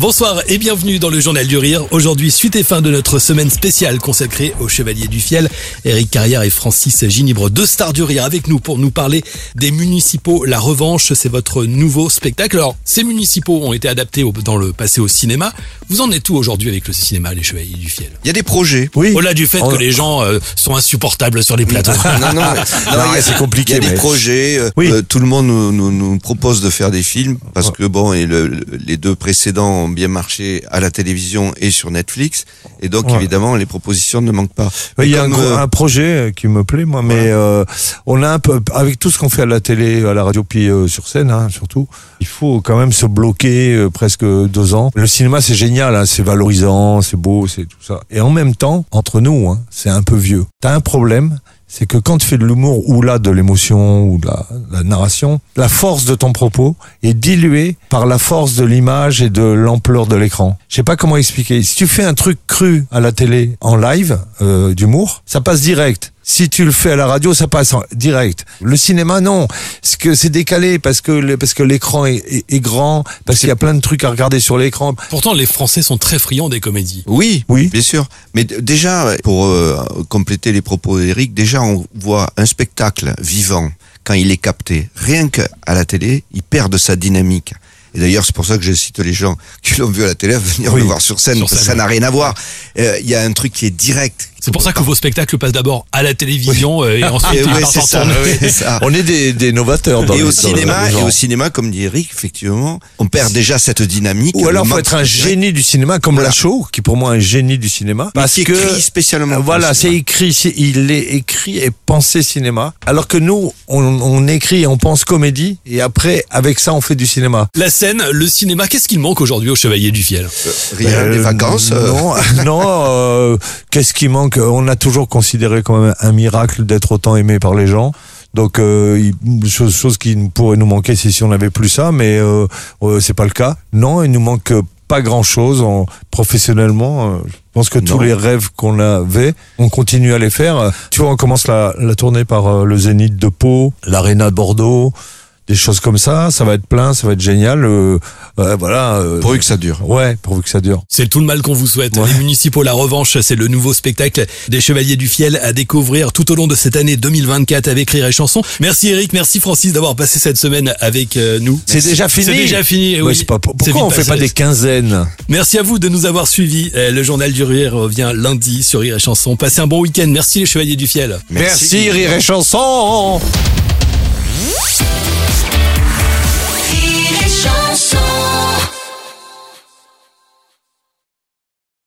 Bonsoir et bienvenue dans le Journal du Rire. Aujourd'hui, suite et fin de notre semaine spéciale consacrée aux Chevaliers du Fiel. Eric Carrière et Francis Ginibre, deux stars du rire avec nous pour nous parler des municipaux. La revanche, c'est votre nouveau spectacle. Alors, ces municipaux ont été adaptés au- dans le passé au cinéma. Vous en êtes où aujourd'hui avec le cinéma, les Chevaliers du Fiel? Il y a des projets. Oui. Au-delà du fait Oh. que les gens euh, sont insupportables sur les plateaux. Non, non, non, c'est compliqué, Il y a des projets. euh, Oui. euh, tout le monde nous, nous, nous propose de faire des films parce que bon, et le- le- les deux précédents ont bien marché à la télévision et sur Netflix. Et donc Ouais. évidemment, les propositions ne manquent pas. Il y a un, euh, un projet euh, qui me plaît, moi, mais euh, on a un peu, avec tout ce qu'on fait à la télé, à la radio, puis euh, sur scène, hein, surtout, il faut quand même se bloquer presque deux ans. Le cinéma, c'est génial, hein, c'est valorisant, c'est beau, c'est tout ça. Et en même temps, entre nous, hein, c'est un peu vieux. T'as un problème, c'est que quand tu fais de l'humour ou là de l'émotion ou de la, narration, la force de ton propos est diluée par la force de l'image et de l'ampleur de l'écran. Je sais pas comment expliquer. Si tu fais un truc cru à la télé en live euh, d'humour, ça passe direct. Si tu le fais à la radio, ça passe en direct. Le cinéma, non, parce que c'est décalé, parce que le- parce que l'écran est, est- est grand, parce qu'il y a plein de trucs à regarder sur l'écran. Pourtant, les Français sont très friands des comédies. Oui, Oui. bien sûr. Mais déjà, pour euh, compléter les propos d'Eric, déjà on voit un spectacle vivant quand il est capté. Rien qu'à la télé, il perd de sa dynamique. Et d'ailleurs, c'est pour ça que je cite les gens qui l'ont vu à la télé à venir Oui. le voir sur scène, Sur parce que scène, ça n'a rien à voir. Euh, Il y a un truc qui est direct. C'est pour ça que vos spectacles passent d'abord à la télévision euh, et ensuite Et ouais, en ça. On est des, des novateurs dans et les- au dans cinéma, le et au cinéma, comme dit Eric, effectivement, on perd déjà cette dynamique. Ou alors Le faut être un génie du cinéma comme Voilà. Lachaud, qui pour moi est un génie du cinéma. Mais Parce qui que écrit spécialement Euh, pour Voilà, c'est écrit, il est écrit et pensé cinéma. Alors que nous, on, on écrit et on pense comédie, et après, avec ça, on fait du cinéma. La scène, le cinéma, qu'est-ce qu'il manque aujourd'hui aux Chevaliers du Fiel? Rien, Euh, des vacances. euh, Non, non. euh, Qu'est-ce qui manque On a toujours considéré quand même un miracle d'être autant aimé par les gens. Donc, euh, chose, chose qui pourrait nous manquer, c'est si on n'avait plus ça, mais euh, euh, c'est pas le cas. Non, il nous manque pas grand-chose en, professionnellement. euh, je pense que tous les rêves qu'on avait, on continue à les faire. Tu vois, on commence la, la tournée par euh, le Zénith de Pau, l'Arena de Bordeaux, des choses comme ça. Ça va être plein, ça va être génial. euh, euh, voilà. euh, pourvu que ça dure. Ouais, pourvu que ça dure. C'est tout le mal qu'on vous souhaite. Ouais. Les municipaux, la revanche, c'est le nouveau spectacle des Chevaliers du Fiel à découvrir tout au long de cette année 2024 avec Rire et Chanson. Merci Eric, merci Francis d'avoir passé cette semaine avec euh, nous. C'est déjà fini. C'est déjà fini. Ouais, oui. c'est pas, pourquoi on fait pas des quinzaines Merci à vous de nous avoir suivis. Euh, Le journal du rire revient lundi sur Rire et Chanson. Passez un bon week-end. Merci les Chevaliers du Fiel. Merci, Rire et Chanson